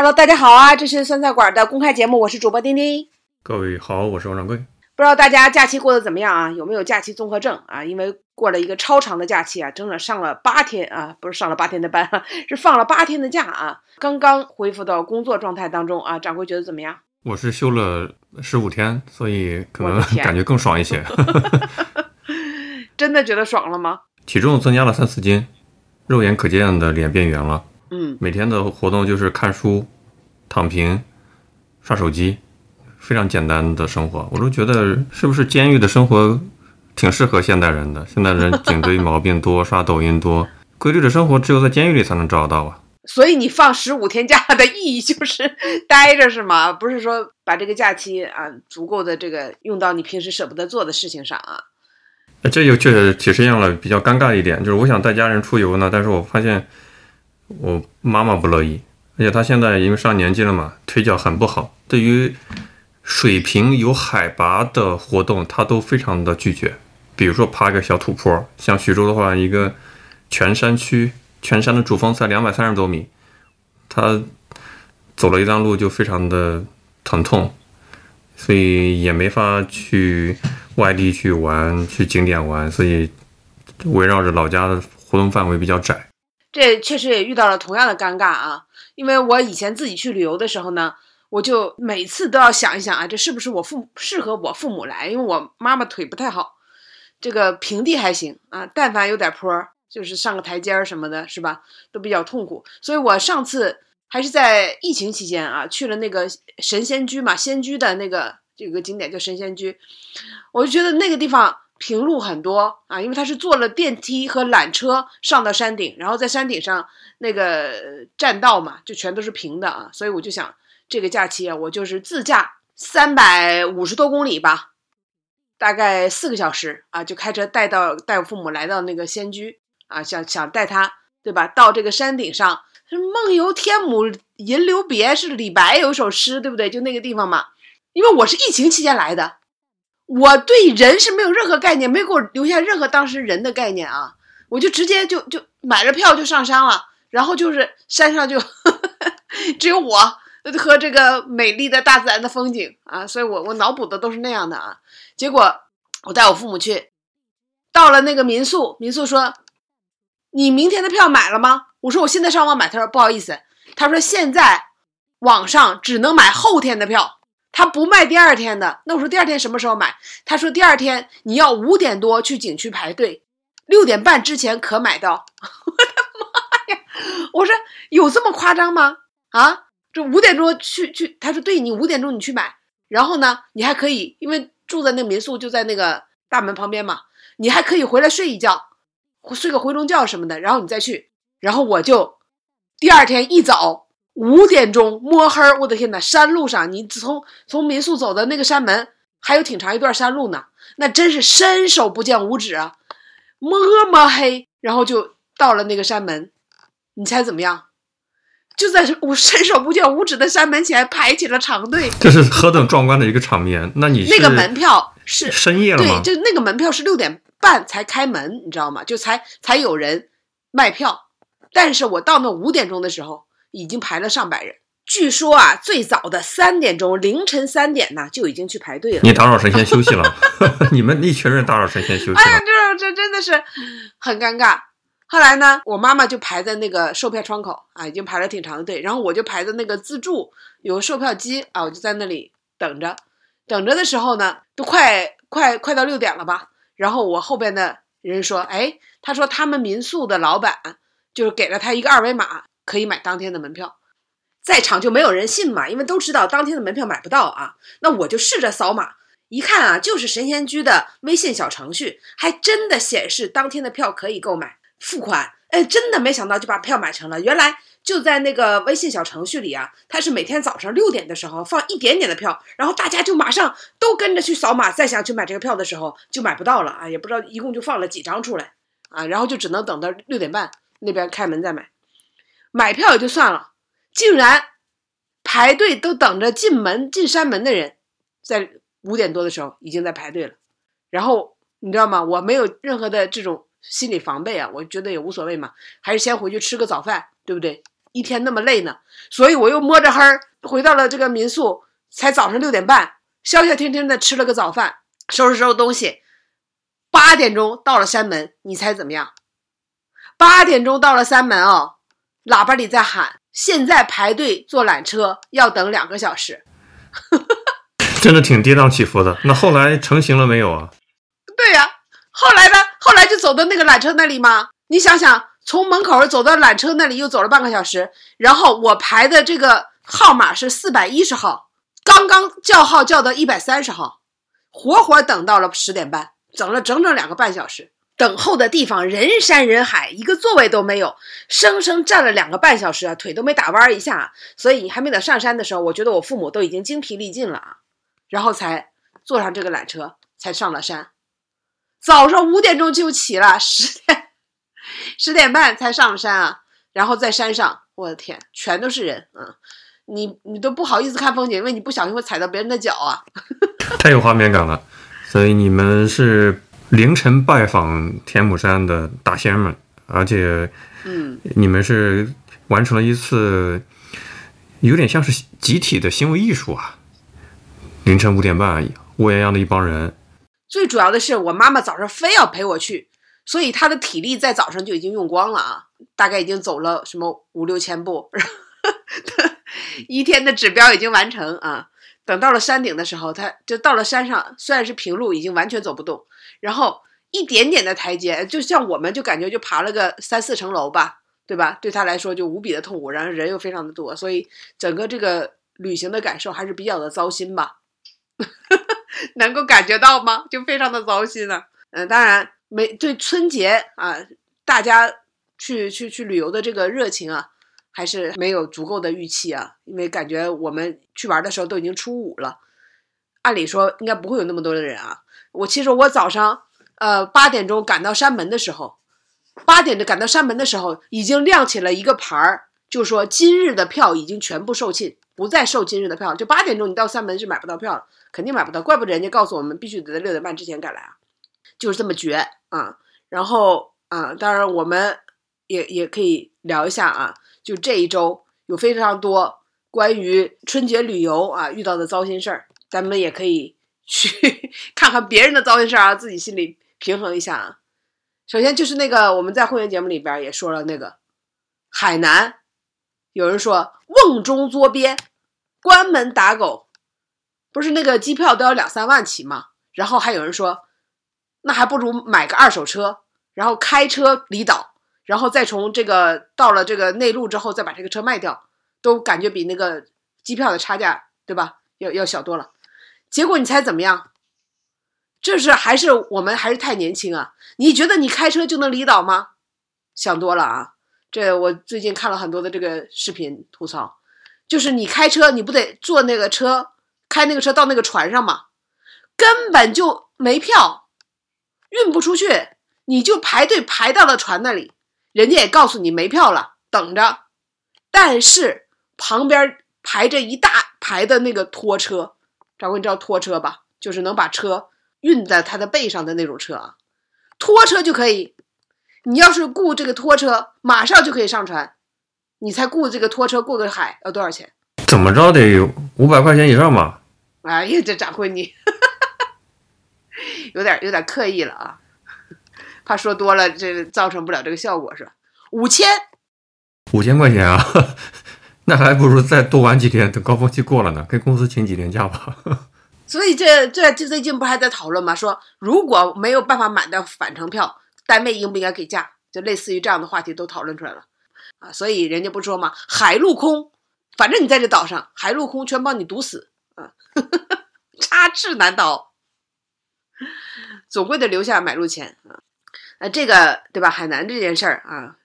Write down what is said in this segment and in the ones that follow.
Hello，大家好啊！这是酸菜馆的公开节目，我是主播丁丁。各位好，我是王掌柜。不知道大家假期过得怎么样啊？有没有假期综合症啊？因为过了一个超长的假期啊，整整上了八天啊，不是上了八天的班，是放了八天的假啊。刚刚恢复到工作状态当中啊，掌柜觉得怎么样？我是休了十五天，所以可能感觉更爽一些。真的觉得爽了吗？体重增加了三四斤，肉眼可见的脸变圆了。嗯，每天的活动就是看书、躺平、刷手机，非常简单的生活。我都觉得是不是监狱的生活挺适合现代人的？现代人颈椎毛病多，刷抖音多，规律的生活只有在监狱里才能找得到啊。所以你放十五天假的意义就是待着是吗？不是说把这个假期啊足够的这个用到你平时舍不得做的事情上啊。呃这就确实体实现了比较尴尬的一点，就是我想带家人出游呢，但是我发现我妈妈不乐意，而且她现在因为上年纪了嘛，腿脚很不好，对于水平有海拔的活动，她都非常的拒绝。比如说爬个小土坡，像徐州的话，一个全山区，全山的主峰才两百三十多米，她走了一段路就非常的疼痛，所以也没法去外地去玩，去景点玩，所以围绕着老家的活动范围比较窄。这确实也遇到了同样的尴尬啊，因为我以前自己去旅游的时候呢，我就每次都要想一想啊，这是不是我父适合我父母来？因为我妈妈腿不太好，这个平地还行啊，但凡有点坡儿，就是上个台阶儿什么的，是吧？都比较痛苦。所以我上次还是在疫情期间啊，去了那个神仙居嘛，仙居的那个这个景点叫神仙居，我就觉得那个地方平路很多啊，因为它是坐了电梯和缆车上到山顶，然后在山顶上那个栈道嘛，就全都是平的啊，所以我就想这个假期啊，我就是自驾三百五十多公里吧，大概四个小时啊，就开车带到带父母来到那个仙居啊，想想带他对吧，到这个山顶上，是梦游天姥吟留别是李白有一首诗对不对？就那个地方嘛，因为我是疫情期间来的。我对人是没有任何概念，没给我留下任何当时人的概念啊！我就直接就就买了票就上山了，然后就是山上就 只有我和这个美丽的大自然的风景啊，所以我我脑补的都是那样的啊。结果我带我父母去，到了那个民宿，民宿说：“你明天的票买了吗？”我说：“我现在上网买。”他说：“不好意思。”他说：“现在网上只能买后天的票。”他不卖第二天的，那我说第二天什么时候买？他说第二天你要五点多去景区排队，六点半之前可买到。我的妈呀！我说有这么夸张吗？啊，这五点钟去去，他说对你五点钟你去买，然后呢，你还可以，因为住在那民宿就在那个大门旁边嘛，你还可以回来睡一觉，睡个回笼觉什么的，然后你再去。然后我就第二天一早。五点钟摸黑儿，我的天呐！山路上，你从从民宿走的那个山门，还有挺长一段山路呢，那真是伸手不见五指啊！摸摸黑，然后就到了那个山门，你猜怎么样？就在我伸手不见五指的山门前排起了长队。这是何等壮观的一个场面！那你那个门票是深夜了吗？对，就那个门票是六点半才开门，你知道吗？就才才有人卖票，但是我到那五点钟的时候。已经排了上百人，据说啊，最早的三点钟，凌晨三点呢就已经去排队了。你打扰神仙休息了，你们一群人打扰神仙休息了。哎呀，这这真的是很尴尬。后来呢，我妈妈就排在那个售票窗口啊，已经排了挺长的队，然后我就排在那个自助有个售票机啊，我就在那里等着。等着的时候呢，都快快快到六点了吧？然后我后边的人说：“哎，他说他们民宿的老板就是给了他一个二维码。”可以买当天的门票，在场就没有人信嘛，因为都知道当天的门票买不到啊。那我就试着扫码，一看啊，就是神仙居的微信小程序，还真的显示当天的票可以购买付款。哎，真的没想到就把票买成了。原来就在那个微信小程序里啊，它是每天早上六点的时候放一点点的票，然后大家就马上都跟着去扫码，再想去买这个票的时候就买不到了啊，也不知道一共就放了几张出来啊，然后就只能等到六点半那边开门再买。买票也就算了，竟然排队都等着进门进山门的人，在五点多的时候已经在排队了。然后你知道吗？我没有任何的这种心理防备啊，我觉得也无所谓嘛，还是先回去吃个早饭，对不对？一天那么累呢？所以我又摸着黑儿回到了这个民宿，才早上六点半，消消停停的吃了个早饭，收拾收拾东西，八点钟到了山门，你猜怎么样？八点钟到了山门哦，喇叭里在喊：“现在排队坐缆车要等两个小时。”真的挺跌宕起伏的。那后来成型了没有啊？对呀，后来呢？后来就走到那个缆车那里吗？你想想，从门口走到缆车那里又走了半个小时，然后我排的这个号码是四百一十号，刚刚叫号叫到一百三十号，活活等到了十点半，等了整整两个半小时。等候的地方人山人海，一个座位都没有，生生站了两个半小时啊，腿都没打弯一下。所以你还没等上山的时候，我觉得我父母都已经精疲力尽了啊，然后才坐上这个缆车，才上了山。早上五点钟就起了，十点十点半才上山啊。然后在山上，我的天，全都是人啊！你你都不好意思看风景，因为你不小心会踩到别人的脚啊。太有画面感了。所以你们是。凌晨拜访天目山的大仙们，而且，嗯，你们是完成了一次，有点像是集体的行为艺术啊。凌晨五点半，乌泱泱的一帮人。最主要的是，我妈妈早上非要陪我去，所以她的体力在早上就已经用光了啊，大概已经走了什么五六千步，一天的指标已经完成啊。等到了山顶的时候，他就到了山上，虽然是平路，已经完全走不动。然后一点点的台阶，就像我们就感觉就爬了个三四层楼吧，对吧？对他来说就无比的痛苦，然后人又非常的多，所以整个这个旅行的感受还是比较的糟心吧。能够感觉到吗？就非常的糟心了。嗯，当然没对春节啊，大家去去去旅游的这个热情啊，还是没有足够的预期啊，因为感觉我们去玩的时候都已经初五了，按理说应该不会有那么多的人啊。我其实我早上，呃八点钟赶到山门的时候，八点的赶到山门的时候，已经亮起了一个牌儿，就说今日的票已经全部售罄，不再售今日的票。就八点钟你到山门是买不到票了，肯定买不到。怪不得人家告诉我们必须得在六点半之前赶来啊，就是这么绝啊。然后啊，当然我们也也可以聊一下啊，就这一周有非常多关于春节旅游啊遇到的糟心事儿，咱们也可以。去 看看别人的糟心事儿啊，自己心里平衡一下啊。首先就是那个我们在会员节目里边也说了，那个海南有人说瓮中捉鳖，关门打狗，不是那个机票都要两三万起吗？然后还有人说，那还不如买个二手车，然后开车离岛，然后再从这个到了这个内陆之后再把这个车卖掉，都感觉比那个机票的差价，对吧？要要小多了。结果你猜怎么样？这是还是我们还是太年轻啊？你觉得你开车就能离岛吗？想多了啊！这我最近看了很多的这个视频吐槽，就是你开车你不得坐那个车，开那个车到那个船上吗？根本就没票，运不出去，你就排队排到了船那里，人家也告诉你没票了，等着。但是旁边排着一大排的那个拖车。掌柜，你知道拖车吧？就是能把车运在他的背上的那种车啊，拖车就可以。你要是雇这个拖车，马上就可以上船。你才雇这个拖车过个海要多少钱？怎么着得五百块钱以上吧？哎呀，这掌柜你 有点有点刻意了啊，怕说多了这造成不了这个效果是吧？五千，五千块钱啊。那还不如再多玩几天，等高峰期过了呢，跟公司请几天假吧。所以这这这最近不还在讨论吗？说如果没有办法买到返程票，单位应不应该给假？就类似于这样的话题都讨论出来了啊。所以人家不说吗？海陆空，反正你在这岛上，海陆空全帮你堵死啊，插翅难逃，总归得留下买路钱啊。那这个对吧？海南这件事儿啊，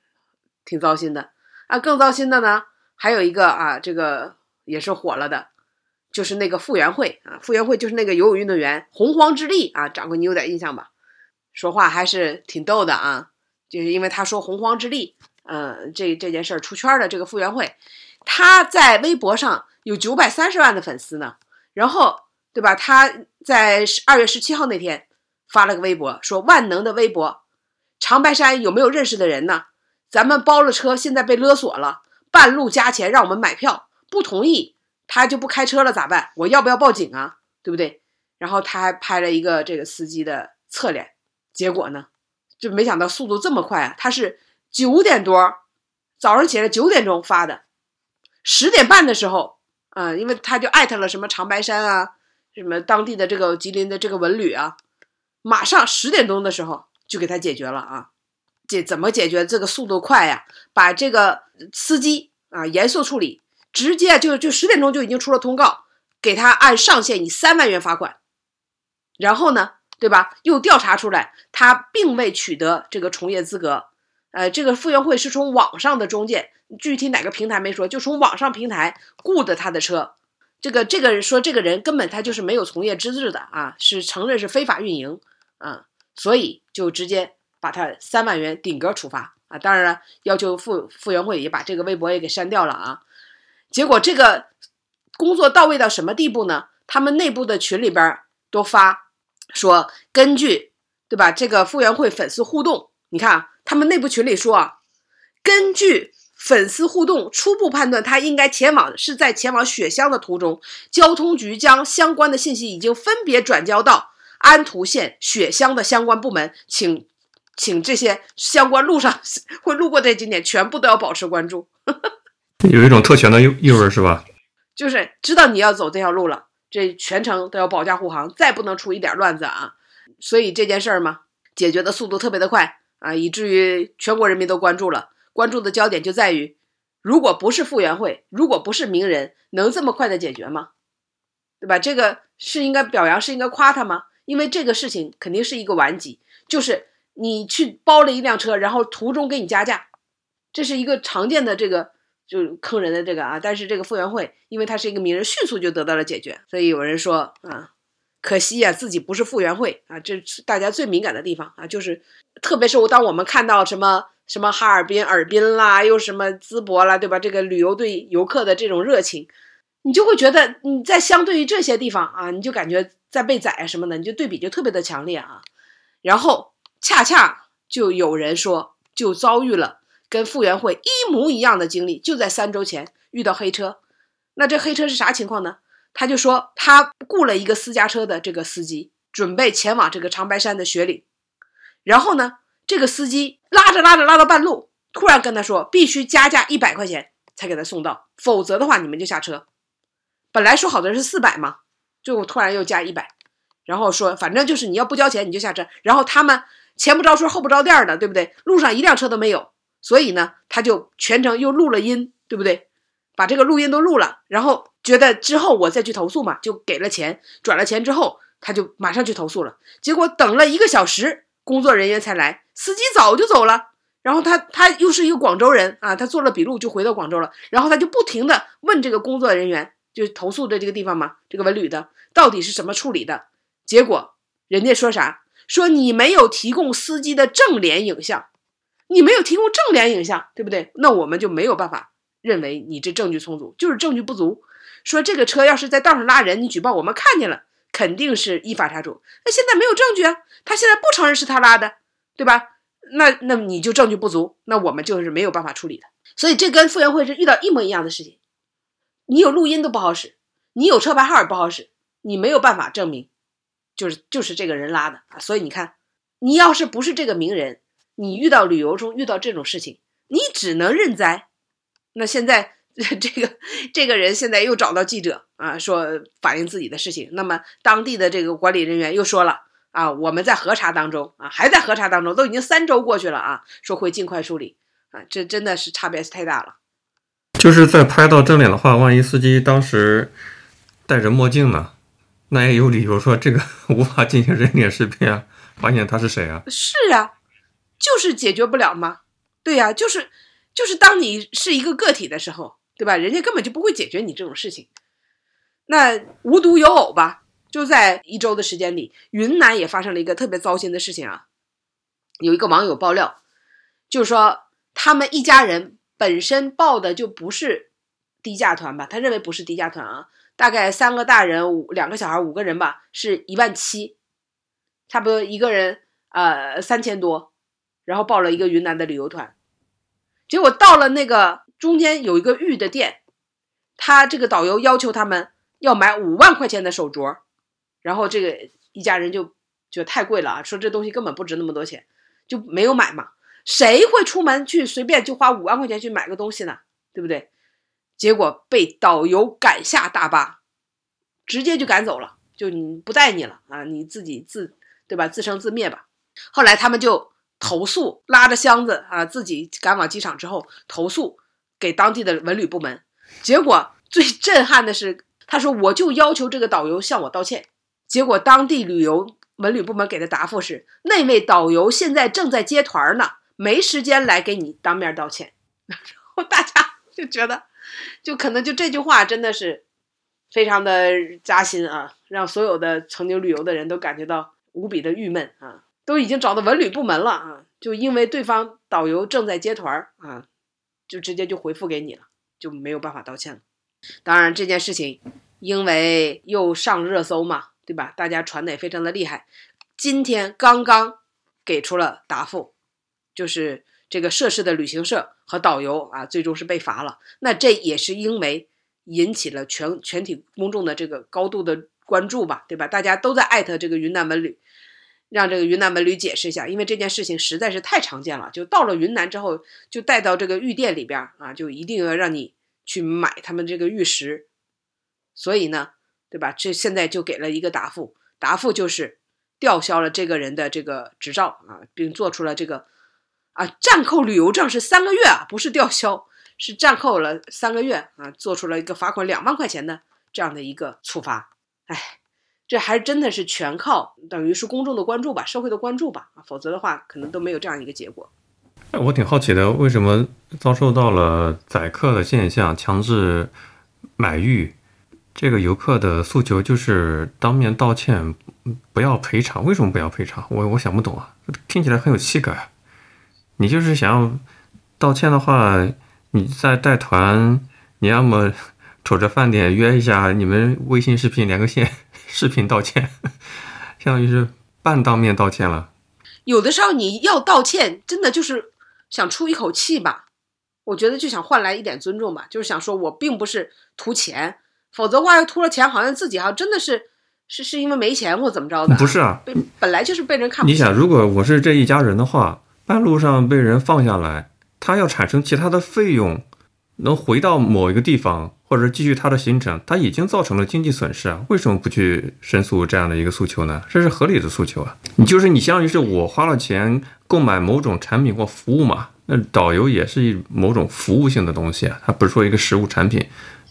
挺糟心的啊。更糟心的呢？还有一个啊，这个也是火了的，就是那个傅园慧啊，傅园慧就是那个游泳运动员洪荒之力啊，掌柜你有点印象吧？说话还是挺逗的啊，就是因为他说洪荒之力，嗯，这这件事儿出圈的这个傅园慧，他在微博上有九百三十万的粉丝呢，然后对吧？他在二月十七号那天发了个微博，说万能的微博，长白山有没有认识的人呢？咱们包了车，现在被勒索了。半路加钱让我们买票，不同意他就不开车了咋办？我要不要报警啊？对不对？然后他还拍了一个这个司机的侧脸，结果呢，就没想到速度这么快啊！他是九点多早上起来九点钟发的，十点半的时候，啊，因为他就艾特了什么长白山啊，什么当地的这个吉林的这个文旅啊，马上十点钟的时候就给他解决了啊！解怎么解决？这个速度快呀，把这个司机啊严肃处理，直接就就十点钟就已经出了通告，给他按上限以三万元罚款。然后呢，对吧？又调查出来，他并未取得这个从业资格。呃，这个傅园慧是从网上的中介，具体哪个平台没说，就从网上平台雇的他的车。这个这个人说，这个人根本他就是没有从业资质的啊，是承认是非法运营啊，所以就直接把他三万元顶格处罚啊。当然了，要求傅傅园慧也把这个微博也给删掉了啊。结果这个工作到位到什么地步呢？他们内部的群里边都发。说根据对吧？这个傅园慧粉丝互动，你看，他们内部群里说啊，根据粉丝互动初步判断，他应该前往是在前往雪乡的途中，交通局将相关的信息已经分别转交到安图县雪乡的相关部门，请请这些相关路上 会路过这景点全部都要保持关注。有一种特权的意意味是吧？就是知道你要走这条路了。这全程都要保驾护航，再不能出一点乱子啊！所以这件事儿嘛，解决的速度特别的快啊，以至于全国人民都关注了。关注的焦点就在于，如果不是傅园慧，如果不是名人，能这么快的解决吗？对吧？这个是应该表扬，是应该夸他吗？因为这个事情肯定是一个顽疾，就是你去包了一辆车，然后途中给你加价，这是一个常见的这个。就坑人的这个啊，但是这个傅园慧，因为他是一个名人，迅速就得到了解决，所以有人说啊，可惜呀，自己不是傅园慧啊，这是大家最敏感的地方啊，就是特别是我当我们看到什么什么哈尔滨、尔滨啦，又什么淄博啦，对吧？这个旅游对游客的这种热情，你就会觉得你在相对于这些地方啊，你就感觉在被宰什么的，你就对比就特别的强烈啊。然后恰恰就有人说，就遭遇了。跟傅园慧一模一样的经历，就在三周前遇到黑车。那这黑车是啥情况呢？他就说他雇了一个私家车的这个司机，准备前往这个长白山的雪岭。然后呢，这个司机拉着拉着拉到半路，突然跟他说必须加价一百块钱才给他送到，否则的话你们就下车。本来说好的是四百嘛，最后突然又加一百，然后说反正就是你要不交钱你就下车。然后他们前不着村后不着店的，对不对？路上一辆车都没有。所以呢，他就全程又录了音，对不对？把这个录音都录了，然后觉得之后我再去投诉嘛，就给了钱，转了钱之后，他就马上去投诉了。结果等了一个小时，工作人员才来，司机早就走了。然后他他又是一个广州人啊，他做了笔录就回到广州了。然后他就不停的问这个工作人员，就投诉的这个地方嘛，这个文旅的到底是怎么处理的？结果人家说啥？说你没有提供司机的正脸影像。你没有提供正脸影像，对不对？那我们就没有办法认为你这证据充足，就是证据不足。说这个车要是在道上拉人，你举报我们看见了，肯定是依法查处。那现在没有证据啊，他现在不承认是他拉的，对吧？那那你就证据不足，那我们就是没有办法处理的。所以这跟傅园慧是遇到一模一样的事情。你有录音都不好使，你有车牌号也不好使，你没有办法证明，就是就是这个人拉的啊。所以你看，你要是不是这个名人。你遇到旅游中遇到这种事情，你只能认栽。那现在 这个这个人现在又找到记者啊，说反映自己的事情。那么当地的这个管理人员又说了啊，我们在核查当中啊，还在核查当中，都已经三周过去了啊，说会尽快处理啊。这真的是差别是太大了。就是在拍到正脸的话，万一司机当时戴着墨镜呢，那也有理由说这个 无法进行人脸识别啊，发现他是谁啊？是啊。就是解决不了吗？对呀，就是就是当你是一个个体的时候，对吧？人家根本就不会解决你这种事情。那无独有偶吧，就在一周的时间里，云南也发生了一个特别糟心的事情啊。有一个网友爆料，就是说他们一家人本身报的就不是低价团吧，他认为不是低价团啊，大概三个大人五两个小孩五个人吧，是一万七，差不多一个人呃三千多。然后报了一个云南的旅游团，结果到了那个中间有一个玉的店，他这个导游要求他们要买五万块钱的手镯，然后这个一家人就觉得太贵了啊，说这东西根本不值那么多钱，就没有买嘛。谁会出门去随便就花五万块钱去买个东西呢？对不对？结果被导游赶下大巴，直接就赶走了，就你不带你了啊，你自己自对吧？自生自灭吧。后来他们就投诉，拉着箱子啊，自己赶往机场之后投诉给当地的文旅部门。结果最震撼的是，他说我就要求这个导游向我道歉。结果当地旅游文旅部门给的答复是，那位导游现在正在接团呢，没时间来给你当面道歉。然后大家就觉得，就可能就这句话真的是非常的扎心啊，让所有的曾经旅游的人都感觉到无比的郁闷啊。都已经找到文旅部门了啊，就因为对方导游正在接团儿啊，就直接就回复给你了，就没有办法道歉了。当然这件事情因为又上热搜嘛，对吧？大家传的也非常的厉害。今天刚刚给出了答复，就是这个涉事的旅行社和导游啊，最终是被罚了。那这也是因为引起了全全体公众的这个高度的关注吧，对吧？大家都在艾特这个云南文旅。让这个云南文旅解释一下，因为这件事情实在是太常见了。就到了云南之后，就带到这个玉店里边啊，就一定要让你去买他们这个玉石。所以呢，对吧？这现在就给了一个答复，答复就是吊销了这个人的这个执照啊，并做出了这个啊暂扣旅游证是三个月啊，不是吊销，是暂扣了三个月啊，做出了一个罚款两万块钱的这样的一个处罚。哎。这还真的是全靠等于是公众的关注吧，社会的关注吧啊，否则的话可能都没有这样一个结果。我挺好奇的，为什么遭受到了宰客的现象，强制买玉？这个游客的诉求就是当面道歉，不要赔偿。为什么不要赔偿？我我想不懂啊，听起来很有气概。你就是想要道歉的话，你再带团，你要么瞅着饭点约一下，你们微信视频连个线。视频道歉，相当于是半当面道歉了。有的时候你要道歉，真的就是想出一口气吧。我觉得就想换来一点尊重吧，就是想说我并不是图钱，否则话要图了钱，好像自己好像真的是是是因为没钱或怎么着的。不是啊，被本来就是被人看。你想，如果我是这一家人的话，半路上被人放下来，他要产生其他的费用，能回到某一个地方。或者继续他的行程，他已经造成了经济损失啊，为什么不去申诉这样的一个诉求呢？这是合理的诉求啊。你就是你，相当于是我花了钱购买某种产品或服务嘛。那导游也是一某种服务性的东西啊，它不是说一个实物产品。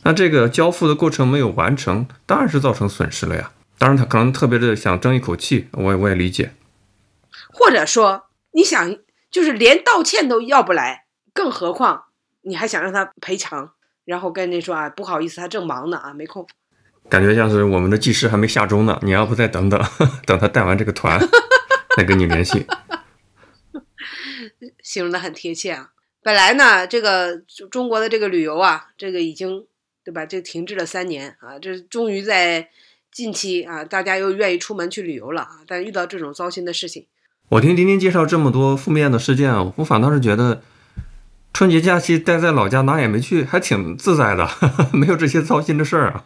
那这个交付的过程没有完成，当然是造成损失了呀。当然他可能特别的想争一口气，我我也理解。或者说你想就是连道歉都要不来，更何况你还想让他赔偿？然后跟人说啊，不好意思，他正忙呢啊，没空。感觉像是我们的技师还没下钟呢，你要不再等等，等他带完这个团 再跟你联系。形容的很贴切啊。本来呢，这个中国的这个旅游啊，这个已经对吧？这停滞了三年啊，这终于在近期啊，大家又愿意出门去旅游了啊。但遇到这种糟心的事情，我听丁丁介绍这么多负面的事件啊，我反倒是觉得。春节假期待在老家哪也没去，还挺自在的，没有这些糟心的事儿啊。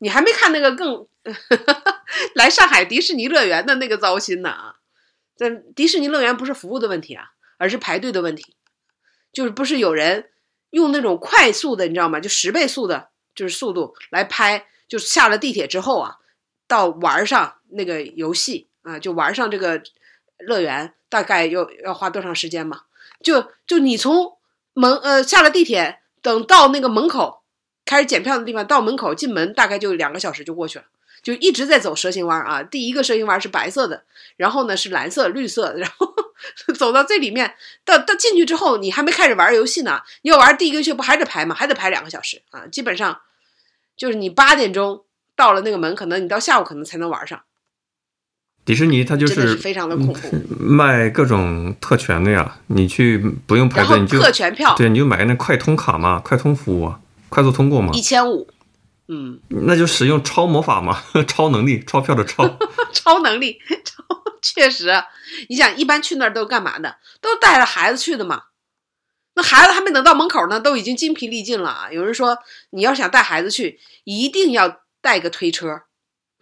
你还没看那个更 来上海迪士尼乐园的那个糟心呢啊！在迪士尼乐园不是服务的问题啊，而是排队的问题。就是不是有人用那种快速的，你知道吗？就十倍速的，就是速度来拍，就下了地铁之后啊，到玩上那个游戏啊，就玩上这个乐园，大概要要花多长时间嘛？就就你从。门呃下了地铁，等到那个门口开始检票的地方，到门口进门大概就两个小时就过去了，就一直在走蛇形弯啊。第一个蛇形弯是白色的，然后呢是蓝色、绿色，然后 走到最里面，到到进去之后，你还没开始玩游戏呢，你要玩第一个游戏不还得排吗？还得排两个小时啊。基本上就是你八点钟到了那个门，可能你到下午可能才能玩上。迪士尼它就是非常的恐怖，卖各种特权的呀。你去不用排队，你就特权票，对，你就买那快通卡嘛，快通服务，快速通过嘛。一千五，嗯，那就使用超魔法嘛，超能力，钞票的超，超能力，超确实。你想，一般去那儿都干嘛的？都带着孩子去的嘛。那孩子还没等到门口呢，都已经精疲力尽了啊！有人说，你要想带孩子去，一定要带个推车，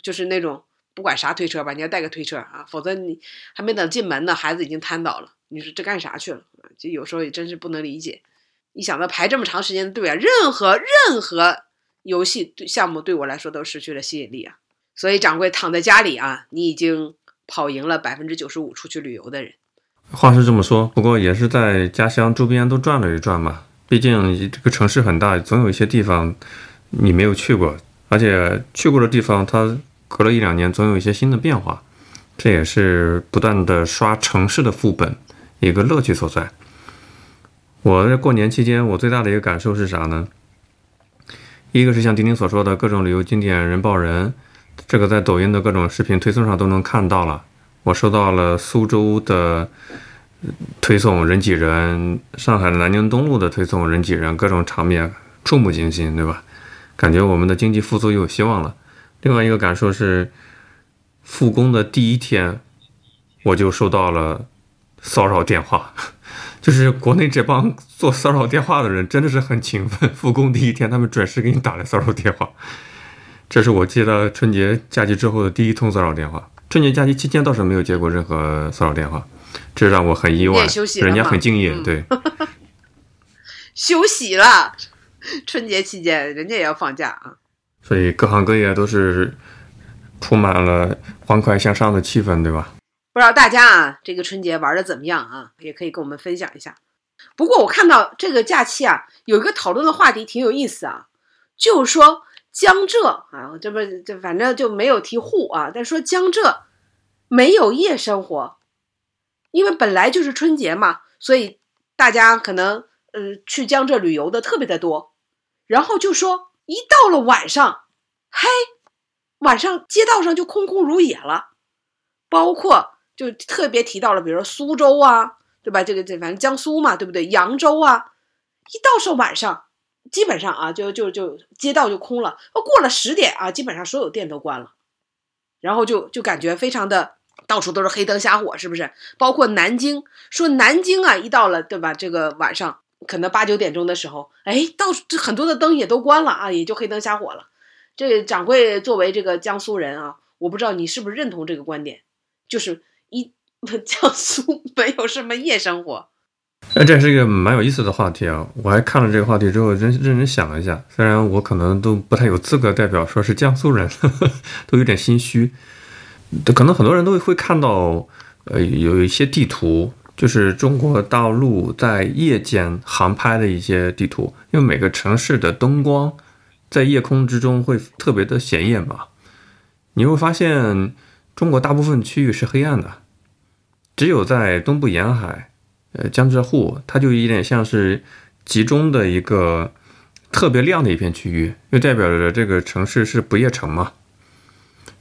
就是那种不管啥推车吧，你要带个推车啊，否则你还没等进门呢，孩子已经瘫倒了。你说这干啥去了？就有时候也真是不能理解。一想到排这么长时间的队啊，任何任何游戏对项目对我来说都失去了吸引力啊。所以掌柜躺在家里啊，你已经跑赢了百分之九十五出去旅游的人。话是这么说，不过也是在家乡周边都转了一转嘛。毕竟这个城市很大，总有一些地方你没有去过，而且去过的地方，它隔了一两年总有一些新的变化。这也是不断的刷城市的副本一个乐趣所在。我在过年期间，我最大的一个感受是啥呢？一个是像丁丁所说的各种旅游景点人爆人，这个在抖音的各种视频推送上都能看到了。我收到了苏州的推送人挤人，上海南京东路的推送人挤人，各种场面触目惊心，对吧？感觉我们的经济复苏又有希望了。另外一个感受是，复工的第一天，我就收到了骚扰电话，就是国内这帮做骚扰电话的人真的是很勤奋，复工第一天他们准时给你打来骚扰电话。这是我接到春节假期之后的第一通骚扰电话。春节假期期间倒是没有接过任何骚扰电话，这让我很意外。人家很敬业，对。休息了，春节期间人家也要放假啊。所以各行各业都是充满了欢快向上的气氛，对吧？不知道大家啊，这个春节玩的怎么样啊？也可以跟我们分享一下。不过我看到这个假期啊，有一个讨论的话题挺有意思啊，就是说。江浙啊，这不这反正就没有提沪啊，但说江浙没有夜生活，因为本来就是春节嘛，所以大家可能呃去江浙旅游的特别的多。然后就说一到了晚上，嘿，晚上街道上就空空如也了，包括就特别提到了，比如说苏州啊，对吧？这个这反正江苏嘛，对不对？扬州啊，一到是晚上。基本上啊，就就就街道就空了。过了十点啊，基本上所有店都关了，然后就就感觉非常的到处都是黑灯瞎火，是不是？包括南京，说南京啊，一到了对吧？这个晚上可能八九点钟的时候，哎，到处很多的灯也都关了啊，也就黑灯瞎火了。这掌柜作为这个江苏人啊，我不知道你是不是认同这个观点，就是一 江苏没有什么夜生活。哎，这是一个蛮有意思的话题啊！我还看了这个话题之后，认认真想了一下。虽然我可能都不太有资格代表说是江苏人，都有点心虚。可能很多人都会看到，呃，有一些地图，就是中国大陆在夜间航拍的一些地图，因为每个城市的灯光在夜空之中会特别的显眼嘛。你会发现，中国大部分区域是黑暗的，只有在东部沿海。呃，江浙沪它就有点像是集中的一个特别亮的一片区域，就代表着这个城市是不夜城嘛。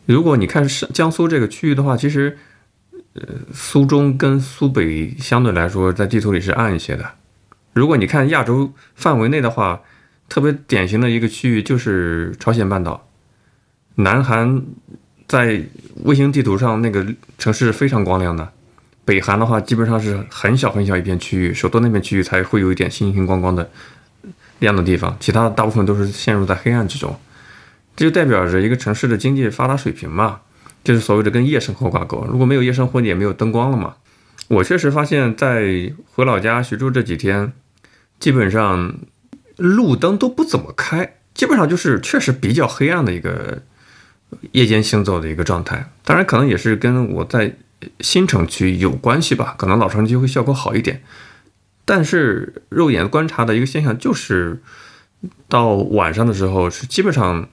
如果你看是江苏这个区域的话，其实呃苏中跟苏北相对来说在地图里是暗一些的。如果你看亚洲范围内的话，特别典型的一个区域就是朝鲜半岛，南韩在卫星地图上那个城市非常光亮的。北韩的话，基本上是很小很小一片区域，首都那片区域才会有一点星星光光的亮的地方，其他大部分都是陷入在黑暗之中。这就代表着一个城市的经济发达水平嘛，就是所谓的跟夜生活挂钩。如果没有夜生活，你也没有灯光了嘛。我确实发现，在回老家徐州这几天，基本上路灯都不怎么开，基本上就是确实比较黑暗的一个夜间行走的一个状态。当然，可能也是跟我在。新城区有关系吧，可能老城区会效果好一点，但是肉眼观察的一个现象就是，到晚上的时候是基本上，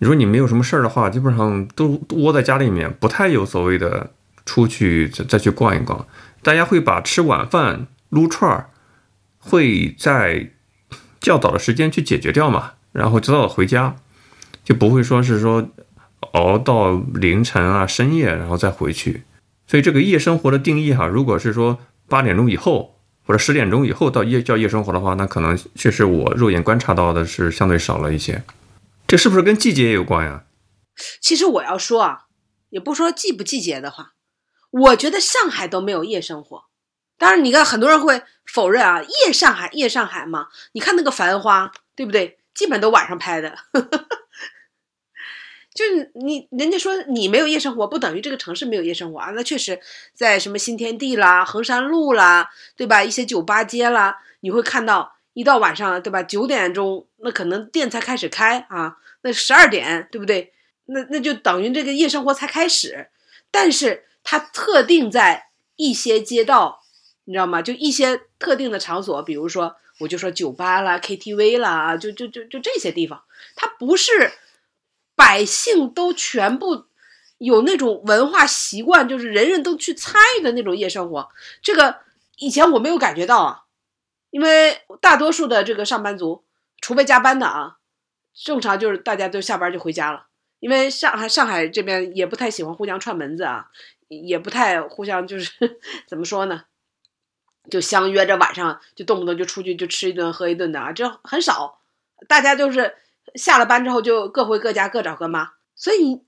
你说你没有什么事儿的话，基本上都窝在家里面，不太有所谓的出去再去逛一逛。大家会把吃晚饭、撸串儿，会在较早的时间去解决掉嘛，然后早早回家，就不会说是说熬到凌晨啊、深夜然后再回去。所以这个夜生活的定义哈，如果是说八点钟以后或者十点钟以后到夜叫夜生活的话，那可能确实我肉眼观察到的是相对少了一些。这是不是跟季节有关呀？其实我要说啊，也不说季不季节的话，我觉得上海都没有夜生活，当然，你看很多人会否认啊，夜上海，夜上海嘛，你看那个繁花，对不对？基本都晚上拍的。就是你，人家说你没有夜生活，不等于这个城市没有夜生活啊。那确实，在什么新天地啦、衡山路啦，对吧？一些酒吧街啦，你会看到一到晚上，对吧？九点钟，那可能店才开始开啊，那十二点，对不对？那那就等于这个夜生活才开始。但是它特定在一些街道，你知道吗？就一些特定的场所，比如说，我就说酒吧啦、KTV 啦啊，就就就就这些地方，它不是。百姓都全部有那种文化习惯，就是人人都去参与的那种夜生活。这个以前我没有感觉到啊，因为大多数的这个上班族，除非加班的啊，正常就是大家都下班就回家了。因为上海上海这边也不太喜欢互相串门子啊，也不太互相就是 怎么说呢，就相约着晚上就动不动就出去就吃一顿喝一顿的啊，这很少，大家就是。下了班之后就各回各家，各找各妈。所以，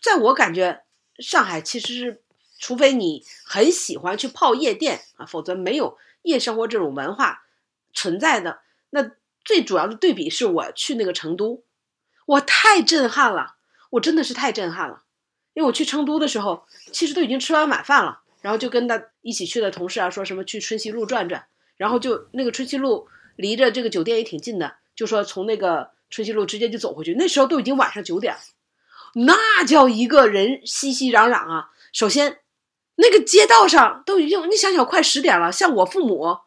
在我感觉，上海其实是，除非你很喜欢去泡夜店啊，否则没有夜生活这种文化存在的。那最主要的对比是我去那个成都，我太震撼了，我真的是太震撼了。因为我去成都的时候，其实都已经吃完晚饭了，然后就跟他一起去的同事啊，说什么去春熙路转转，然后就那个春熙路离着这个酒店也挺近的，就说从那个。春熙路直接就走回去，那时候都已经晚上九点，那叫一个人熙熙攘攘啊！首先，那个街道上都已经，你想想，快十点了。像我父母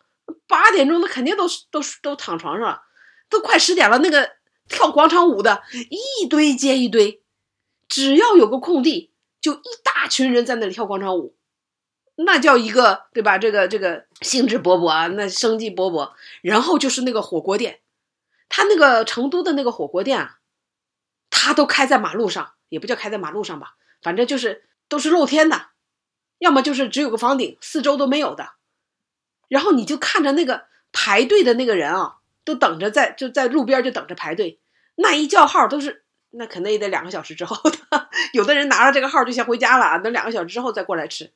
八点钟，他肯定都都都躺床上了，都快十点了。那个跳广场舞的一堆接一堆，只要有个空地，就一大群人在那里跳广场舞，那叫一个对吧？这个这个兴致勃勃啊，那生机勃勃。然后就是那个火锅店。他那个成都的那个火锅店啊，他都开在马路上，也不叫开在马路上吧，反正就是都是露天的，要么就是只有个房顶，四周都没有的。然后你就看着那个排队的那个人啊，都等着在就在路边就等着排队，那一叫号都是那可能也得两个小时之后的，有的人拿着这个号就先回家了，等两个小时之后再过来吃。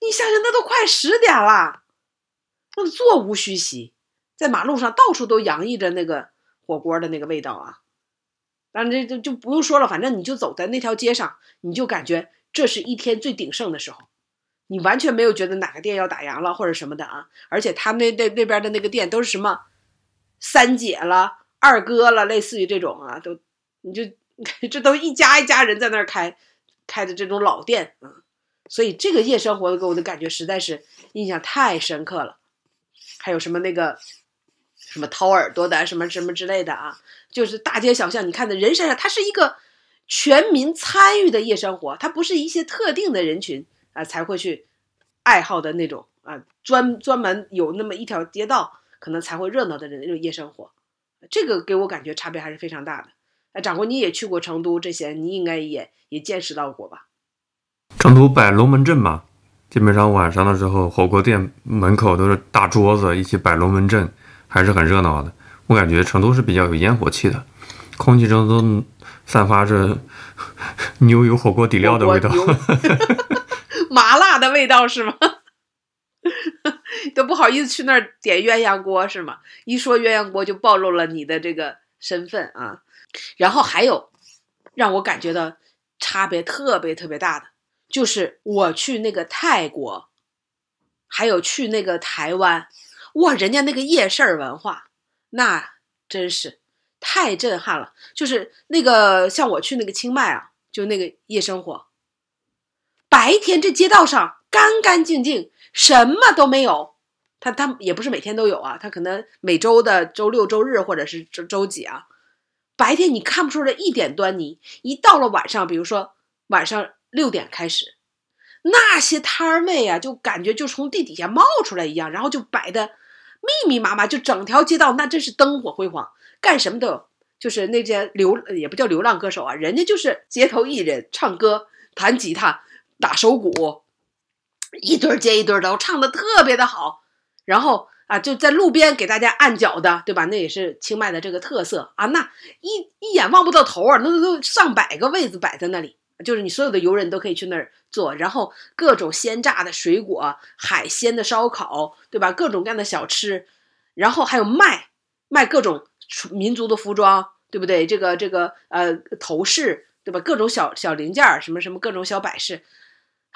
你想想，那都快十点了，那座无虚席。在马路上到处都洋溢着那个火锅的那个味道啊，当然这就就不用说了，反正你就走在那条街上，你就感觉这是一天最鼎盛的时候，你完全没有觉得哪个店要打烊了或者什么的啊。而且他们那那那边的那个店都是什么三姐了、二哥了，类似于这种啊，都你就 这都一家一家人在那儿开开的这种老店啊，所以这个夜生活给我的感觉实在是印象太深刻了。还有什么那个。什么掏耳朵的，什么什么之类的啊，就是大街小巷，你看的人山人，它是一个全民参与的夜生活，它不是一些特定的人群啊才会去爱好的那种啊，专专门有那么一条街道可能才会热闹的人那种夜生活，这个给我感觉差别还是非常大的。哎，长官你也去过成都这些，你应该也也见识到过吧？成都摆龙门阵嘛，基本上晚上的时候，火锅店门口都是大桌子，一起摆龙门阵。还是很热闹的，我感觉成都是比较有烟火气的，空气中都散发着 牛油火锅底料的味道，麻辣的味道是吗？都不好意思去那儿点鸳鸯锅是吗？一说鸳鸯锅就暴露了你的这个身份啊。然后还有让我感觉到差别特别特别大的，就是我去那个泰国，还有去那个台湾。哇，人家那个夜市文化，那真是太震撼了。就是那个像我去那个清迈啊，就那个夜生活，白天这街道上干干净净，什么都没有。他他也不是每天都有啊，他可能每周的周六周日或者是周周几啊，白天你看不出来一点端倪。一到了晚上，比如说晚上六点开始。那些摊位啊，就感觉就从地底下冒出来一样，然后就摆的密密麻麻，就整条街道那真是灯火辉煌，干什么都有。就是那些流也不叫流浪歌手啊，人家就是街头艺人，唱歌、弹吉他、打手鼓，一对接一对的，我唱的特别的好。然后啊，就在路边给大家按脚的，对吧？那也是清迈的这个特色啊。那一一眼望不到头啊，那都都上百个位子摆在那里。就是你所有的游人都可以去那儿坐，然后各种鲜榨的水果、海鲜的烧烤，对吧？各种各样的小吃，然后还有卖卖各种民族的服装，对不对？这个这个呃头饰，对吧？各种小小零件儿，什么什么各种小摆饰，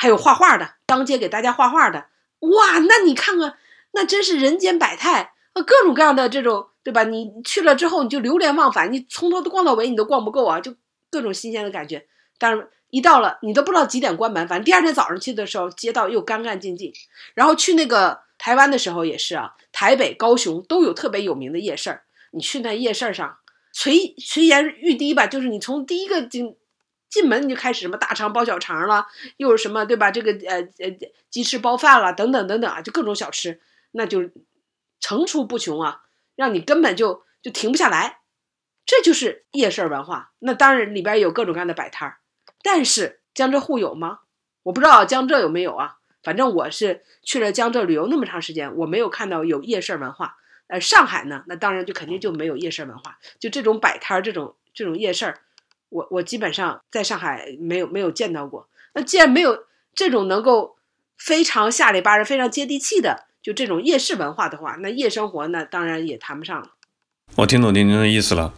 还有画画的，当街给大家画画的，哇，那你看看，那真是人间百态，啊，各种各样的这种，对吧？你去了之后，你就流连忘返，你从头都逛到尾，你都逛不够啊，就各种新鲜的感觉。但是，一到了你都不知道几点关门，反正第二天早上去的时候，街道又干干净净。然后去那个台湾的时候也是啊，台北、高雄都有特别有名的夜市儿。你去那夜市儿上，垂垂涎欲滴吧，就是你从第一个进进门你就开始什么大肠包小肠了，又是什么对吧？这个呃呃鸡翅包饭了，等等等等啊，就各种小吃，那就层出不穷啊，让你根本就就停不下来。这就是夜市文化。那当然里边有各种各样的摆摊儿。但是江浙沪有吗？我不知道江浙有没有啊。反正我是去了江浙旅游那么长时间，我没有看到有夜市文化。呃，上海呢，那当然就肯定就没有夜市文化。就这种摆摊儿，这种这种夜市儿，我我基本上在上海没有没有见到过。那既然没有这种能够非常下里巴人、非常接地气的就这种夜市文化的话，那夜生活那当然也谈不上了。我听懂丁丁的意思了。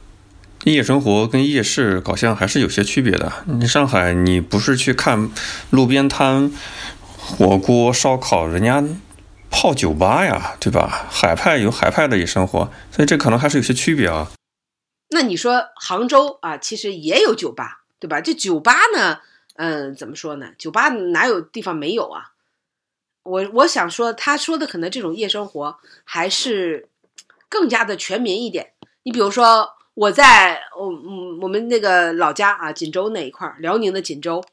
夜生活跟夜市好像还是有些区别的。你上海，你不是去看路边摊、火锅、烧烤，人家泡酒吧呀，对吧？海派有海派的夜生活，所以这可能还是有些区别啊。那你说杭州啊，其实也有酒吧，对吧？这酒吧呢，嗯，怎么说呢？酒吧哪有地方没有啊？我我想说，他说的可能这种夜生活还是更加的全民一点。你比如说。我在我嗯我们那个老家啊锦州那一块儿，辽宁的锦州，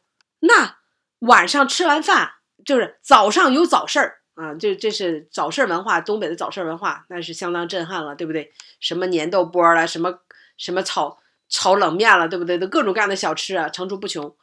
那晚上吃完饭就是早上有早市儿啊，这这是早市文化，东北的早市文化那是相当震撼了，对不对？什么粘豆波了，什么什么炒炒冷面了，对不对？都各种各样的小吃啊，层出不穷。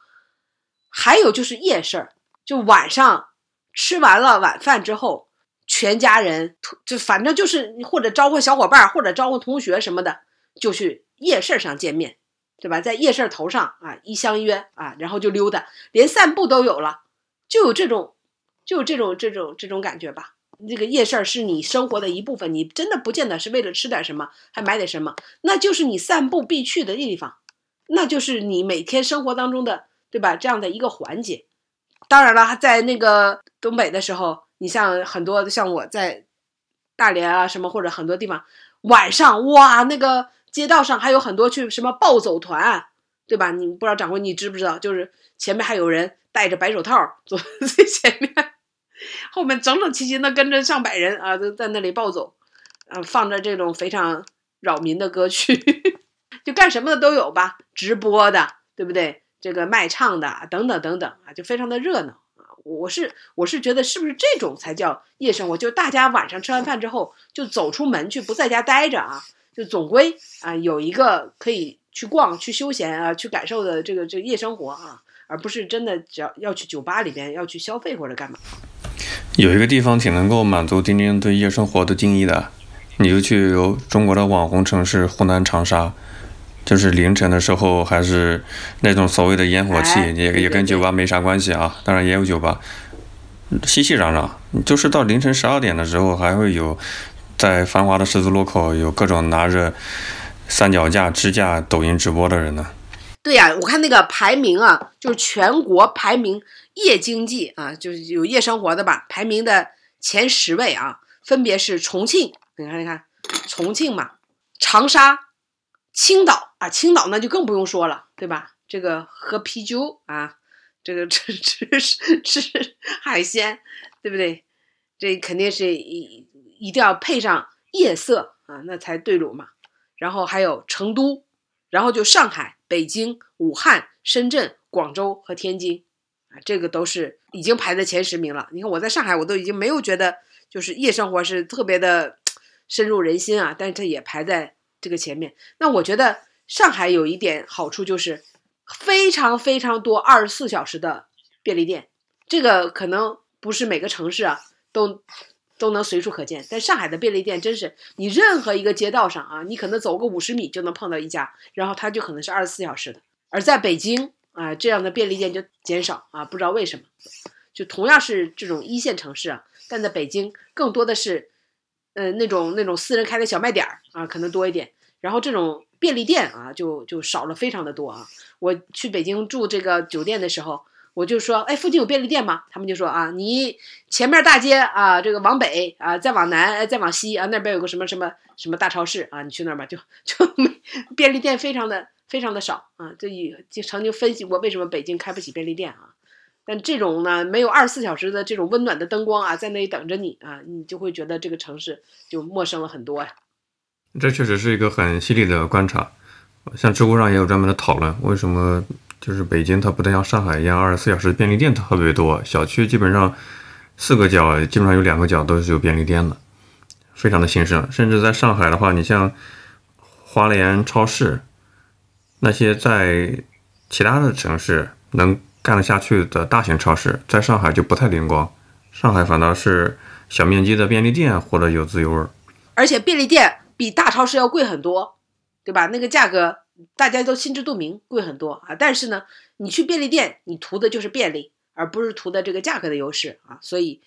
还有就是夜市儿，就晚上吃完了晚饭之后，全家人就反正就是或者招呼小伙伴，或者招呼同学什么的。就去夜市上见面，对吧？在夜市头上啊，一相约啊，然后就溜达，连散步都有了，就有这种，就有这种这种这种感觉吧。这个夜市是你生活的一部分，你真的不见得是为了吃点什么，还买点什么，那就是你散步必去的地方，那就是你每天生活当中的，对吧？这样的一个环节。当然了，在那个东北的时候，你像很多像我在大连啊什么或者很多地方，晚上哇那个。街道上还有很多去什么暴走团，对吧？你不知道掌柜，你知不知道？就是前面还有人戴着白手套走最 前面，后面整整齐齐的跟着上百人啊，都在那里暴走，啊，放着这种非常扰民的歌曲，就干什么的都有吧，直播的，对不对？这个卖唱的等等等等啊，就非常的热闹啊。我是我是觉得是不是这种才叫夜生活？就大家晚上吃完饭之后就走出门去，不在家待着啊。就总归啊，有一个可以去逛、去休闲啊、去感受的这个这个夜生活啊，而不是真的只要要去酒吧里边要去消费或者干嘛。有一个地方挺能够满足丁丁对夜生活的定义的，你就去有中国的网红城市湖南长沙，就是凌晨的时候还是那种所谓的烟火气，也也跟酒吧没啥关系啊。当然也有酒吧，熙熙攘攘，就是到凌晨十二点的时候还会有。在繁华的十字路口，有各种拿着三脚架支架抖音直播的人呢。对呀，我看那个排名啊，就是全国排名夜经济啊，就是有夜生活的吧，排名的前十位啊，分别是重庆，你看，你看，重庆嘛，长沙、青岛啊，青岛那就更不用说了，对吧？这个喝啤酒啊，这个 吃吃吃海鲜，对不对？这肯定是一。一定要配上夜色啊，那才对路嘛。然后还有成都，然后就上海、北京、武汉、深圳、广州和天津，啊这个都是已经排在前十名了。你看我在上海，我都已经没有觉得就是夜生活是特别的 深入人心啊，但是它也排在这个前面。那我觉得上海有一点好处就是非常非常多二十四小时的便利店，这个可能不是每个城市啊都。都能随处可见，但上海的便利店真是你任何一个街道上啊，你可能走个五十米就能碰到一家，然后它就可能是二十四小时的。而在北京啊，这样的便利店就减少啊，不知道为什么。就同样是这种一线城市啊，但在北京更多的是，呃，那种那种私人开的小卖点儿啊，可能多一点。然后这种便利店啊，就就少了非常的多啊。我去北京住这个酒店的时候，我就说，哎，附近有便利店吗？他们就说啊，你前面大街啊，这个往北啊，再往南，再往西啊，那边有个什么什么什么大超市啊，你去那儿吧，就就便利店非常的非常的少啊。这也就曾经分析过为什么北京开不起便利店啊。但这种呢，没有二十四小时的这种温暖的灯光啊，在那里等着你啊，你就会觉得这个城市就陌生了很多呀。这确实是一个很犀利的观察，像知乎上也有专门的讨论，为什么就是北京它不能像上海一样二十四小时便利店特别多，小区基本上四个角基本上有两个角都是有便利店的，非常的兴盛。甚至在上海的话，你像华联超市，那些在其他的城市能干得下去的大型超市，在上海就不太灵光，上海反倒是小面积的便利店活得有滋有味。而且便利店。比大超市要贵很多，对吧？那个价格大家都心知肚明，贵很多啊。但是呢，你去便利店，你图的就是便利，而不是图的这个价格的优势啊。所以，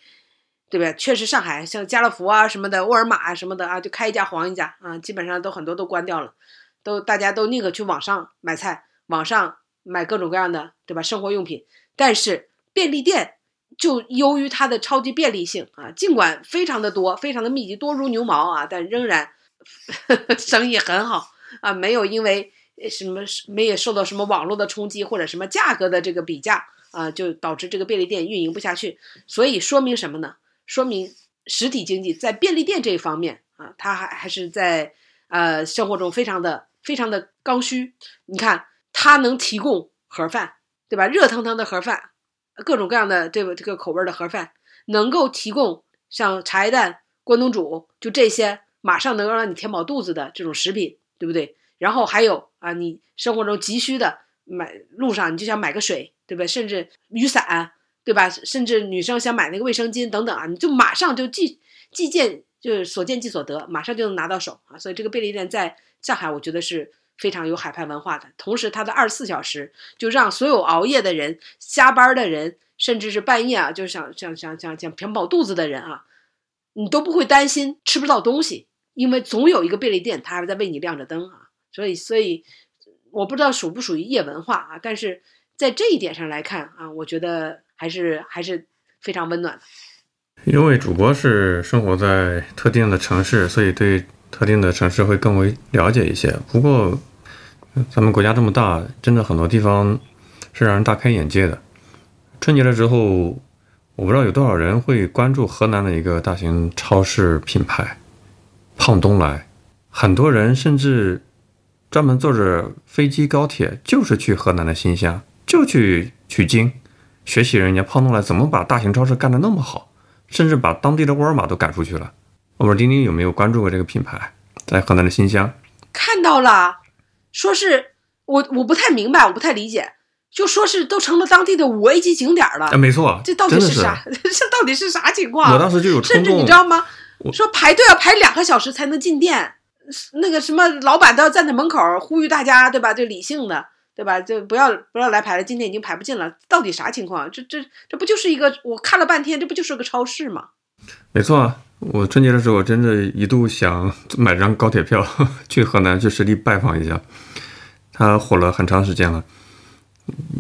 对吧？确实，上海像家乐福啊什么的，沃尔玛啊什么的啊，就开一家黄一家啊，基本上都很多都关掉了，都大家都宁可去网上买菜，网上买各种各样的，对吧？生活用品。但是便利店就由于它的超级便利性啊，尽管非常的多，非常的密集，多如牛毛啊，但仍然。生意很好啊，没有因为什么没有受到什么网络的冲击或者什么价格的这个比价啊，就导致这个便利店运营不下去。所以说明什么呢？说明实体经济在便利店这一方面啊，它还还是在呃生活中非常的非常的刚需。你看，它能提供盒饭，对吧？热腾腾的盒饭，各种各样的这个这个口味的盒饭，能够提供像茶叶蛋、关东煮，就这些。马上能够让你填饱肚子的这种食品，对不对？然后还有啊，你生活中急需的买路上你就想买个水，对吧？甚至雨伞，对吧？甚至女生想买那个卫生巾等等啊，你就马上就即即见就是所见即所得，马上就能拿到手啊。所以这个便利店在上海，我觉得是非常有海派文化的。同时，它的二十四小时就让所有熬夜的人、加班的人，甚至是半夜啊，就想想想想想填饱肚子的人啊，你都不会担心吃不到东西。因为总有一个便利店，它还在为你亮着灯啊，所以，所以我不知道属不属于夜文化啊，但是在这一点上来看啊，我觉得还是还是非常温暖的。因为主播是生活在特定的城市，所以对特定的城市会更为了解一些。不过，咱们国家这么大，真的很多地方是让人大开眼界的。春节了之后，我不知道有多少人会关注河南的一个大型超市品牌。胖东来，很多人甚至专门坐着飞机、高铁，就是去河南的新乡，就去取经，学习人家胖东来怎么把大型超市干得那么好，甚至把当地的沃尔玛都赶出去了。我们丁丁有没有关注过这个品牌？在河南的新乡，看到了，说是我我不太明白，我不太理解，就说是都成了当地的五 A 级景点了。啊，没错，这到底是啥？这到底是啥情况？我当时就有冲动，甚至你知道吗？说排队要排两个小时才能进店，那个什么老板都要站在门口呼吁大家，对吧？就理性的，对吧？就不要不要来排了，今天已经排不进了。到底啥情况？这这这不就是一个？我看了半天，这不就是个超市吗？没错啊，我春节的时候，我真的一度想买张高铁票 去河南去实地拜访一下。他火了很长时间了，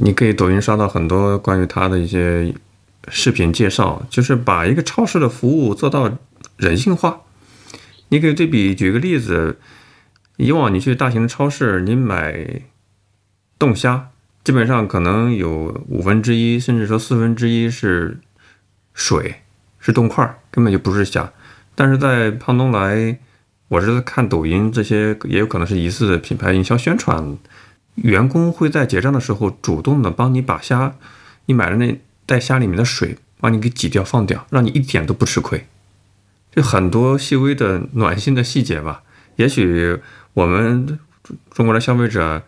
你可以抖音刷到很多关于他的一些视频介绍，就是把一个超市的服务做到。人性化，你可以对比举个例子，以往你去大型的超市，你买冻虾，基本上可能有五分之一，甚至说四分之一是水，是冻块，根本就不是虾。但是在胖东来，我是在看抖音，这些也有可能是疑似品牌营销宣传，员工会在结账的时候主动的帮你把虾，你买的那带虾里面的水，帮你给挤掉放掉，让你一点都不吃亏。就很多细微的暖心的细节吧，也许我们中国的消费者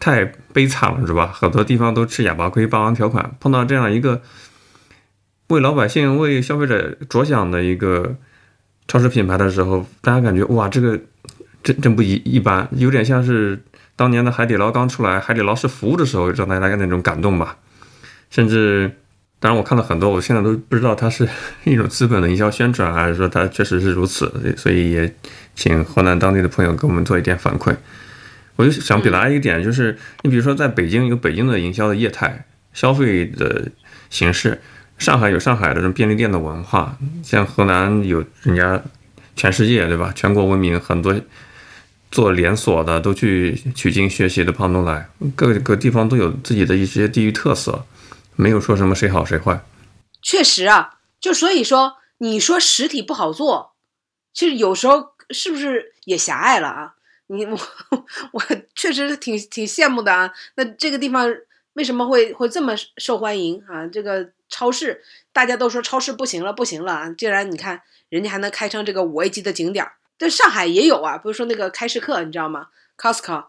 太悲惨了，是吧？很多地方都吃哑巴亏、霸王条款，碰到这样一个为老百姓、为消费者着想的一个超市品牌的时候，大家感觉哇，这个真真不一一般，有点像是当年的海底捞刚出来，海底捞是服务的时候让大家那种感动吧。甚至，当然我看了很多，我现在都不知道它是 一种资本的营销宣传，还是说它确实是如此。所以也请河南当地的朋友给我们做一点反馈。我就想表达一点，就是你比如说在北京有北京的营销的业态、消费的形式，上海有上海的这种便利店的文化，像河南有人家全世界对吧？全国闻名，很多做连锁的都去取经学习的胖东来，各个地方都有自己的一些地域特色，没有说什么谁好谁坏。确实啊，就所以说你说实体不好做，其实有时候是不是也狭隘了啊？你我我确实挺挺羡慕的啊！那这个地方为什么会会这么受欢迎啊？这个超市大家都说超市不行了，不行了啊！竟然你看人家还能开成这个五 A 级的景点儿，在上海也有啊，比如说那个开市客，你知道吗？Costco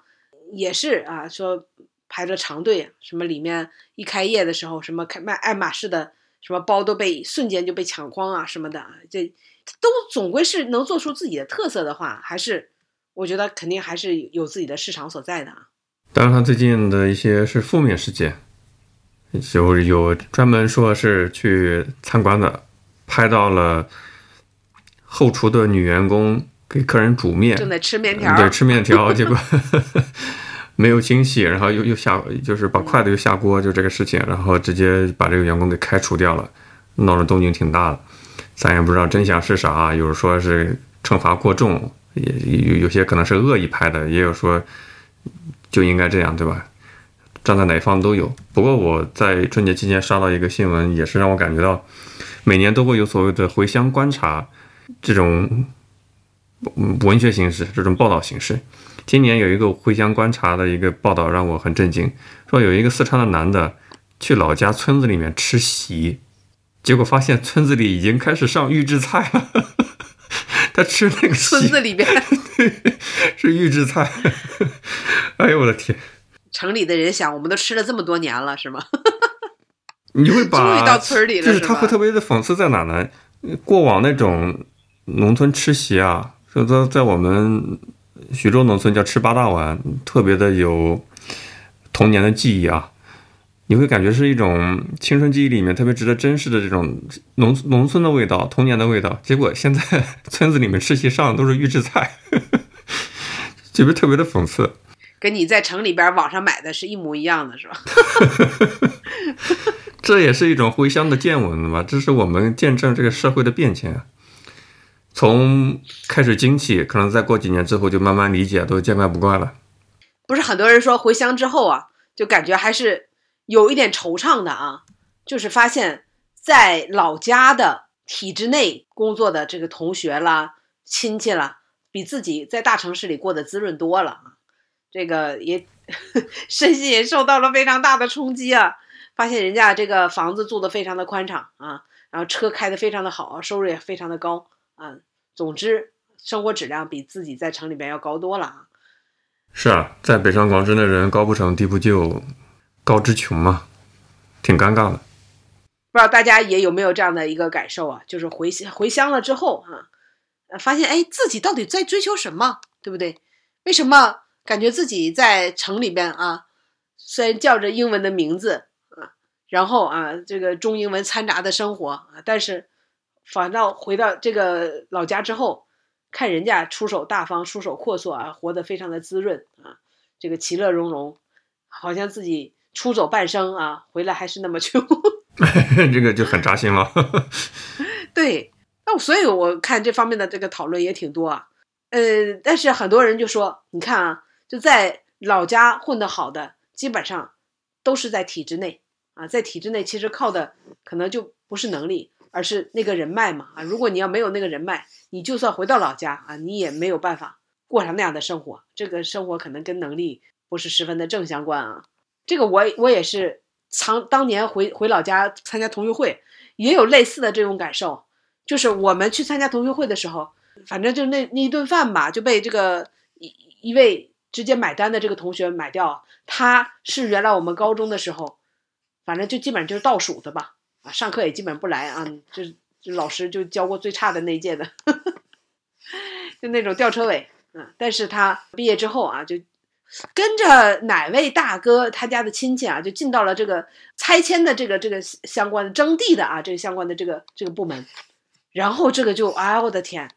也是啊，说排着长队，什么里面一开业的时候，什么开卖爱马仕的什么包都被瞬间就被抢光啊什么的，这都总归是能做出自己的特色的话，还是。我觉得肯定还是有自己的市场所在的啊。当然，他最近的一些是负面事件，就有专门说是去参观的，拍到了后厨的女员工给客人煮面，正在吃面条，对，吃面条，结果 没有清洗，然后又又下，就是把筷子又下锅，就这个事情，然后直接把这个员工给开除掉了，闹得动静挺大的。咱也不知道真相是啥，有人说是惩罚过重。也有有些可能是恶意拍的，也有说就应该这样，对吧？站在哪一方都有。不过我在春节期间刷到一个新闻，也是让我感觉到，每年都会有所谓的回乡观察这种文学形式，这种报道形式。今年有一个回乡观察的一个报道让我很震惊，说有一个四川的男的去老家村子里面吃席，结果发现村子里已经开始上预制菜了。他吃那个村子里边 是预制菜，哎呦我的天！城里的人想，我们都吃了这么多年了，是吗？你会把终于到村里了，就是他会特别的讽刺在哪呢？过往那种农村吃席啊，说在在我们徐州农村叫吃八大碗，特别的有童年的记忆啊。你会感觉是一种青春记忆里面特别值得珍视的这种农农村的味道、童年的味道。结果现在 村子里面吃席上的都是预制菜，特别特别的讽刺。跟你在城里边网上买的是一模一样的，是吧？这也是一种回乡的见闻吧？这是我们见证这个社会的变迁，从开始惊奇，可能再过几年之后就慢慢理解，都见怪不怪了。不是很多人说回乡之后啊，就感觉还是。有一点惆怅的啊，就是发现，在老家的体制内工作的这个同学啦、亲戚啦，比自己在大城市里过得滋润多了啊。这个也 身心也受到了非常大的冲击啊。发现人家这个房子住的非常的宽敞啊，然后车开的非常的好，收入也非常的高啊。总之，生活质量比自己在城里边要高多了啊。是啊，在北上广深的人高不成低不就。高知穷嘛，挺尴尬的。不知道大家也有没有这样的一个感受啊？就是回回乡了之后啊，发现哎，自己到底在追求什么，对不对？为什么感觉自己在城里边啊，虽然叫着英文的名字啊，然后啊，这个中英文掺杂的生活啊，但是反倒回到这个老家之后，看人家出手大方、出手阔绰啊，活得非常的滋润啊，这个其乐融融，好像自己。出走半生啊，回来还是那么穷，这个就很扎心了。对，那所以我看这方面的这个讨论也挺多啊。呃，但是很多人就说，你看啊，就在老家混得好的，基本上都是在体制内啊，在体制内其实靠的可能就不是能力，而是那个人脉嘛啊。如果你要没有那个人脉，你就算回到老家啊，你也没有办法过上那样的生活。这个生活可能跟能力不是十分的正相关啊。这个我我也是，常当年回回老家参加同学会，也有类似的这种感受。就是我们去参加同学会的时候，反正就那那一顿饭吧，就被这个一一位直接买单的这个同学买掉。他是原来我们高中的时候，反正就基本上就是倒数的吧，啊，上课也基本不来啊，就是老师就教过最差的那一届的，就那种吊车尾。嗯，但是他毕业之后啊，就。跟着哪位大哥他家的亲戚啊，就进到了这个拆迁的这个这个相关的征地的啊，这个相关的这个这个部门，然后这个就哎我的天，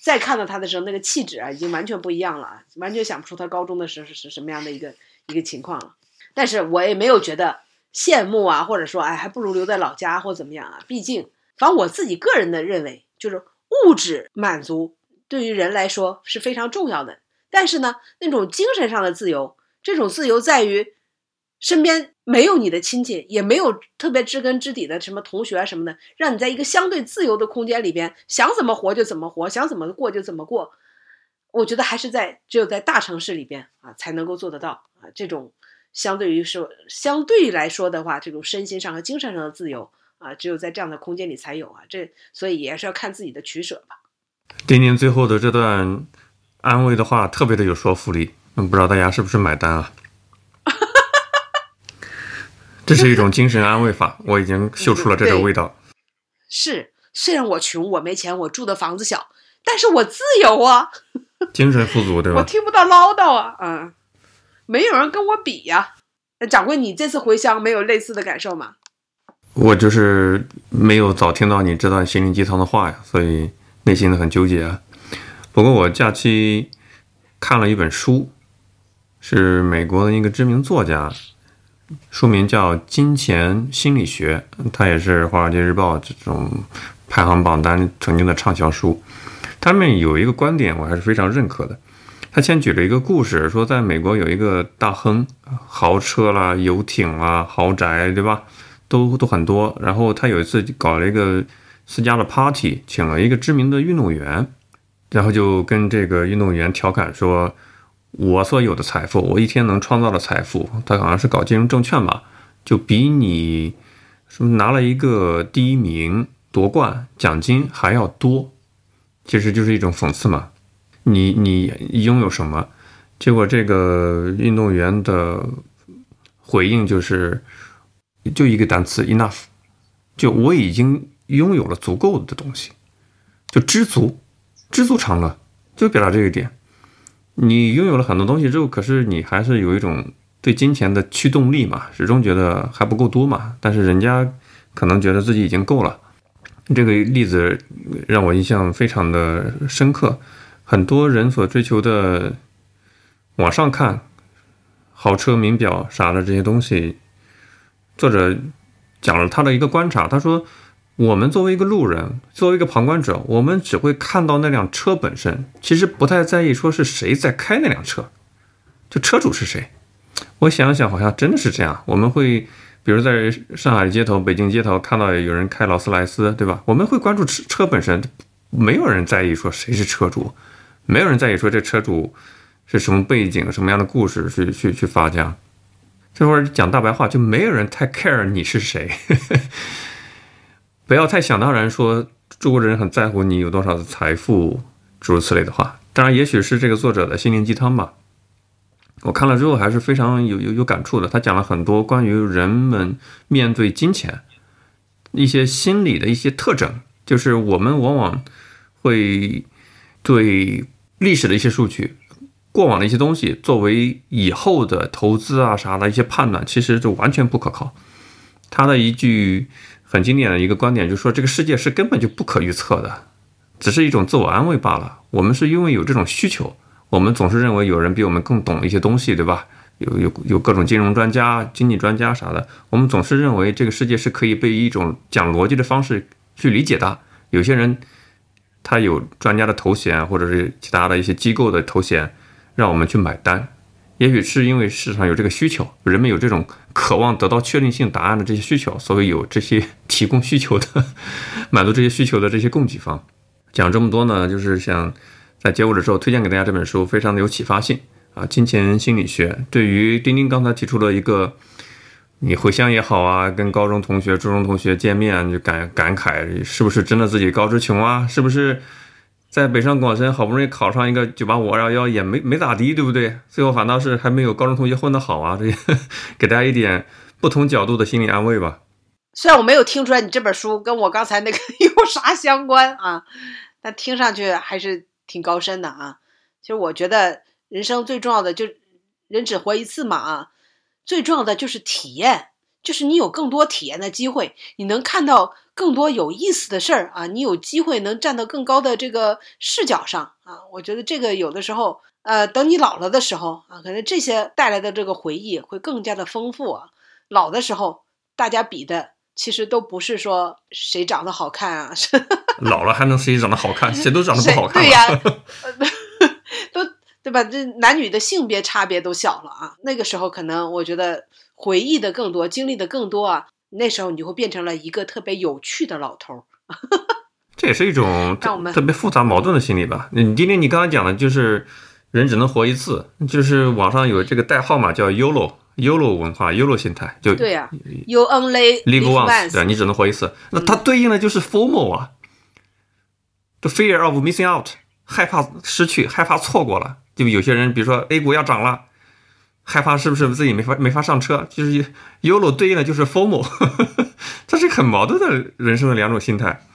再看到他的时候，那个气质啊，已经完全不一样了啊，完全想不出他高中的时候是是什么样的一个一个情况了。但是我也没有觉得羡慕啊，或者说哎还不如留在老家或怎么样啊，毕竟反正我自己个人的认为，就是物质满足对于人来说是非常重要的。但是呢，那种精神上的自由，这种自由在于身边没有你的亲戚，也没有特别知根知底的什么同学啊什么的，让你在一个相对自由的空间里边，想怎么活就怎么活，想怎么过就怎么过。我觉得还是在只有在大城市里边啊，才能够做得到啊。这种相对于说相对来说的话，这种身心上和精神上的自由啊，只有在这样的空间里才有啊。这所以也是要看自己的取舍吧。丁丁最后的这段。安慰的话特别的有说服力，不知道大家是不是买单啊？这是一种精神安慰法，我已经嗅出了这个味道。是，虽然我穷，我没钱，我住的房子小，但是我自由啊，精神富足，对吧？我听不到唠叨啊，嗯，没有人跟我比呀。那掌柜，你这次回乡没有类似的感受吗？我就是没有早听到你这段心灵鸡汤的话呀，所以内心的很纠结啊。不过我假期看了一本书，是美国的一个知名作家，书名叫《金钱心理学》，它也是《华尔街日报》这种排行榜单曾经的畅销书。他们有一个观点，我还是非常认可的。他先举了一个故事，说在美国有一个大亨，豪车啦、游艇啦、豪宅，对吧？都都很多。然后他有一次搞了一个私家的 party，请了一个知名的运动员。然后就跟这个运动员调侃说：“我所有的财富，我一天能创造的财富，他好像是搞金融证券吧，就比你什么拿了一个第一名夺冠奖金还要多。其实就是一种讽刺嘛。你你拥有什么？结果这个运动员的回应就是，就一个单词 enough，就我已经拥有了足够的东西，就知足。”知足常乐，就表达这一点。你拥有了很多东西之后，可是你还是有一种对金钱的驱动力嘛，始终觉得还不够多嘛。但是人家可能觉得自己已经够了。这个例子让我印象非常的深刻。很多人所追求的，往上看，豪车、名表啥的这些东西，作者讲了他的一个观察，他说。我们作为一个路人，作为一个旁观者，我们只会看到那辆车本身，其实不太在意说是谁在开那辆车，就车主是谁。我想想，好像真的是这样。我们会，比如在上海街头、北京街头看到有人开劳斯莱斯，对吧？我们会关注车车本身，没有人在意说谁是车主，没有人在意说这车主是什么背景、什么样的故事去去去发家。这会儿讲大白话，就没有人太 care 你是谁。不要太想当然说中国人很在乎你有多少的财富，诸如此类的话。当然，也许是这个作者的心灵鸡汤吧。我看了之后还是非常有有有感触的。他讲了很多关于人们面对金钱一些心理的一些特征，就是我们往往会对历史的一些数据、过往的一些东西作为以后的投资啊啥的一些判断，其实就完全不可靠。他的一句。很经典的一个观点，就是说这个世界是根本就不可预测的，只是一种自我安慰罢了。我们是因为有这种需求，我们总是认为有人比我们更懂一些东西，对吧？有有有各种金融专家、经济专家啥的，我们总是认为这个世界是可以被一种讲逻辑的方式去理解的。有些人他有专家的头衔，或者是其他的一些机构的头衔，让我们去买单。也许是因为市场有这个需求，人们有这种渴望得到确定性答案的这些需求，所以有这些 提供需求的、满足这些需求的这些供给方。讲这么多呢，就是想在结尾的时候推荐给大家这本书，非常的有启发性啊！金钱心理学对于丁丁刚才提出了一个，你回乡也好啊，跟高中同学、初中同学见面就感感慨，是不是真的自己高知穷啊？是不是？在北上广深好不容易考上一个九八五二幺幺也没没咋地，对不对？最后反倒是还没有高中同学混得好啊！这给大家一点不同角度的心理安慰吧。虽然我没有听出来你这本书跟我刚才那个 有啥相关啊，但听上去还是挺高深的啊。其实我觉得人生最重要的就人只活一次嘛啊，最重要的就是体验，就是你有更多体验的机会，你能看到更多有意思的事儿啊，你有机会能站到更高的这个视角上啊。我觉得这个有的时候，呃，等你老了的时候啊，可能这些带来的这个回忆会更加的丰富啊。老的时候，大家比的其实都不是说谁长得好看啊，老了还能谁长得好看？谁都长得不好看。对呀，都对吧？这男女的性别差别都小了啊。那个时候可能我觉得回忆的更多，经历的更多啊。那时候你就会变成了一个特别有趣的老头儿。这也是一种特别复杂矛盾的心理吧？你今天你刚刚讲的就是人只能活一次，就是网上有这个代号嘛，叫 “YOLO”。YOLO 文化，YOLO 心态，就对呀，You only live once，对，你只能活一次。那它对应的就是 FOMO 啊，the fear of missing out，害怕失去，害怕错过了。就有些人，比如说 A 股要涨了，害怕是不是自己没法没法上车？就是 YOLO 对应的就是 FOMO，这是很矛盾的人生的两种心态。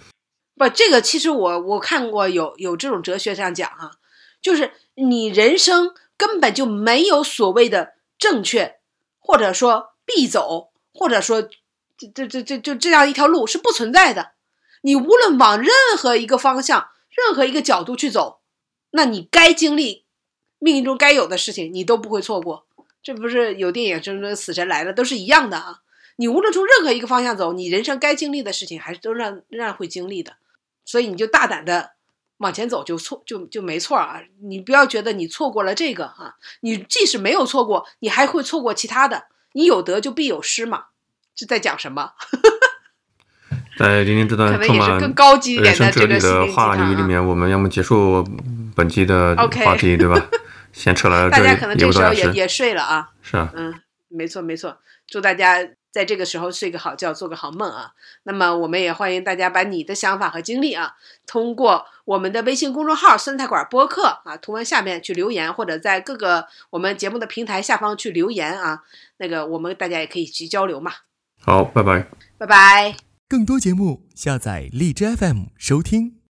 不，这个其实我我看过有有这种哲学上讲哈，就是你人生根本就没有所谓的正确。或者说必走，或者说这这这这就这样一条路是不存在的。你无论往任何一个方向、任何一个角度去走，那你该经历命运中该有的事情，你都不会错过。这不是有电影中的死神来了都是一样的啊！你无论从任何一个方向走，你人生该经历的事情还是都让仍然会经历的。所以你就大胆的往前走，就错就就没错啊！你不要觉得你错过了这个啊，你即使没有错过，你还会错过其他的。你有得就必有失嘛，这在讲什么？在今天这段充满人生哲理的话语里面，我们要么结束本期的话题，对吧？先撤了，大家可能这时候也也睡了啊。是啊，嗯，没错没错，祝大家。在这个时候睡个好觉，做个好梦啊！那么我们也欢迎大家把你的想法和经历啊，通过我们的微信公众号“酸菜馆播客”啊，图文下面去留言，或者在各个我们节目的平台下方去留言啊。那个我们大家也可以去交流嘛。好，拜拜，拜拜。更多节目下载荔枝 FM 收听。